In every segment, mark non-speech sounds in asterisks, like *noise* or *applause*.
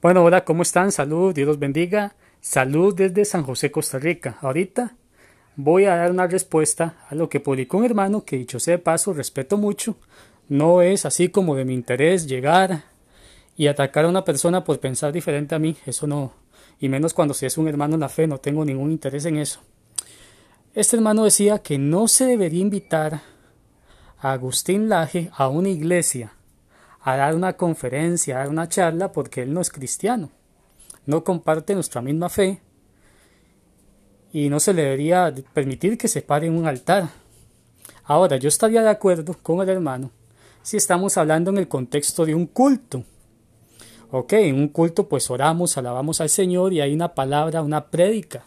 Bueno, hola, ¿cómo están? Salud, Dios los bendiga. Salud desde San José, Costa Rica. Ahorita voy a dar una respuesta a lo que publicó un hermano que, dicho sea de paso, respeto mucho. No es así como de mi interés llegar y atacar a una persona por pensar diferente a mí. Eso no. Y menos cuando si es un hermano en la fe, no tengo ningún interés en eso. Este hermano decía que no se debería invitar a Agustín Laje a una iglesia a dar una conferencia, a dar una charla, porque él no es cristiano, no comparte nuestra misma fe y no se le debería permitir que se pare en un altar. Ahora, yo estaría de acuerdo con el hermano si estamos hablando en el contexto de un culto. Ok, en un culto pues oramos, alabamos al Señor y hay una palabra, una prédica.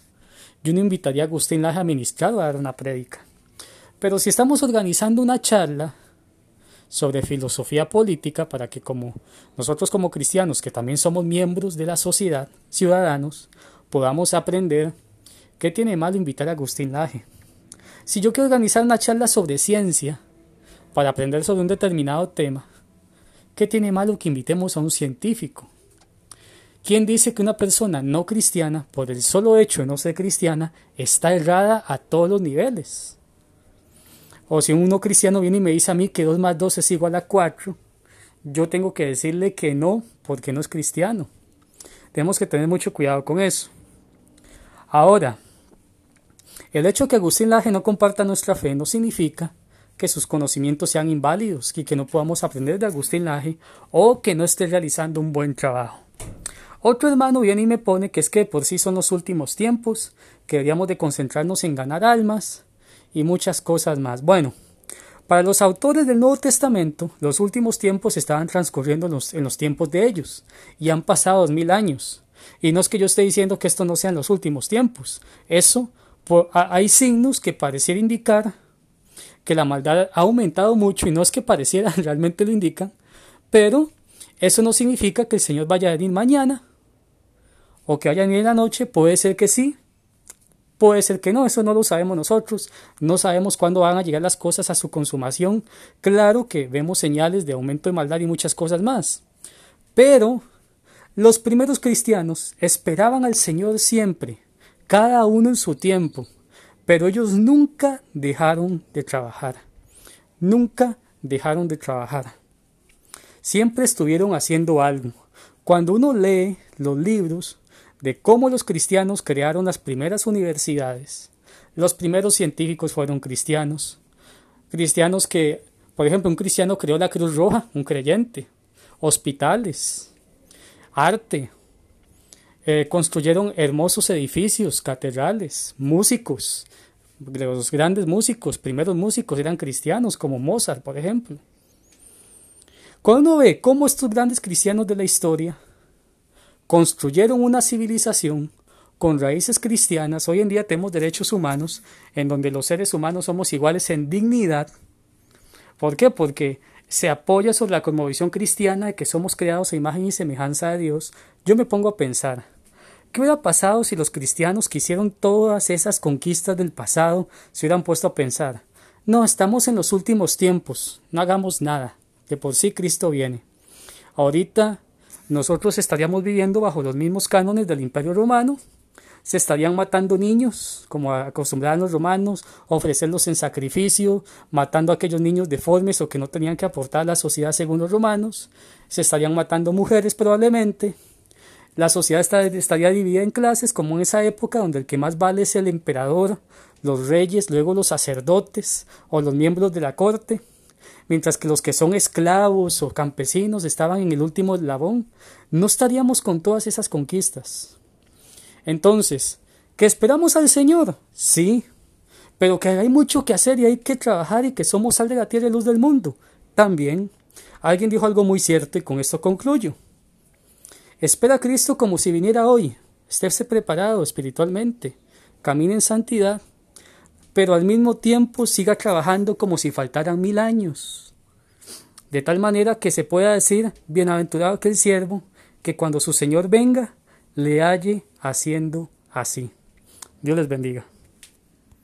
Yo no invitaría a Agustín Laje a ministrar a dar una prédica. Pero si estamos organizando una charla sobre filosofía política para que como nosotros como cristianos, que también somos miembros de la sociedad, ciudadanos, podamos aprender qué tiene malo invitar a Agustín Laje. Si yo quiero organizar una charla sobre ciencia para aprender sobre un determinado tema, ¿qué tiene malo que invitemos a un científico? ¿Quién dice que una persona no cristiana, por el solo hecho de no ser cristiana, está errada a todos los niveles? O si uno cristiano viene y me dice a mí que 2 más 2 es igual a 4, yo tengo que decirle que no, porque no es cristiano. Tenemos que tener mucho cuidado con eso. Ahora, el hecho de que Agustín Laje no comparta nuestra fe no significa que sus conocimientos sean inválidos y que no podamos aprender de Agustín Laje o que no esté realizando un buen trabajo. Otro hermano viene y me pone que es que por sí son los últimos tiempos, que deberíamos de concentrarnos en ganar almas, y muchas cosas más. Bueno, para los autores del Nuevo Testamento, los últimos tiempos estaban transcurriendo en los, en los tiempos de ellos, y han pasado dos mil años. Y no es que yo esté diciendo que esto no sean los últimos tiempos. Eso, hay signos que pareciera indicar que la maldad ha aumentado mucho, y no es que pareciera, *laughs* realmente lo indican, pero eso no significa que el Señor vaya a venir mañana, o que vaya a venir en la noche, puede ser que sí, Puede ser que no, eso no lo sabemos nosotros, no sabemos cuándo van a llegar las cosas a su consumación. Claro que vemos señales de aumento de maldad y muchas cosas más. Pero los primeros cristianos esperaban al Señor siempre, cada uno en su tiempo, pero ellos nunca dejaron de trabajar. Nunca dejaron de trabajar. Siempre estuvieron haciendo algo. Cuando uno lee los libros, de cómo los cristianos crearon las primeras universidades. Los primeros científicos fueron cristianos. Cristianos que, por ejemplo, un cristiano creó la Cruz Roja, un creyente. Hospitales, arte. Eh, construyeron hermosos edificios, catedrales, músicos. Los grandes músicos, primeros músicos eran cristianos, como Mozart, por ejemplo. Cuando uno ve cómo estos grandes cristianos de la historia construyeron una civilización con raíces cristianas. Hoy en día tenemos derechos humanos en donde los seres humanos somos iguales en dignidad. ¿Por qué? Porque se apoya sobre la cosmovisión cristiana de que somos creados a imagen y semejanza de Dios. Yo me pongo a pensar, ¿qué hubiera pasado si los cristianos que hicieron todas esas conquistas del pasado se hubieran puesto a pensar? No, estamos en los últimos tiempos, no hagamos nada, de por sí Cristo viene. Ahorita nosotros estaríamos viviendo bajo los mismos cánones del Imperio Romano, se estarían matando niños, como acostumbraban los romanos, ofrecerlos en sacrificio, matando a aquellos niños deformes o que no tenían que aportar a la sociedad según los romanos, se estarían matando mujeres probablemente, la sociedad estaría dividida en clases como en esa época donde el que más vale es el emperador, los reyes, luego los sacerdotes o los miembros de la corte, mientras que los que son esclavos o campesinos estaban en el último eslabón, no estaríamos con todas esas conquistas. Entonces, ¿que esperamos al Señor? Sí, pero que hay mucho que hacer y hay que trabajar y que somos sal de la tierra y luz del mundo. También, alguien dijo algo muy cierto y con esto concluyo. Espera a Cristo como si viniera hoy. Estése preparado espiritualmente. Camine en santidad pero al mismo tiempo siga trabajando como si faltaran mil años. De tal manera que se pueda decir, bienaventurado aquel siervo, que cuando su Señor venga, le halle haciendo así. Dios les bendiga.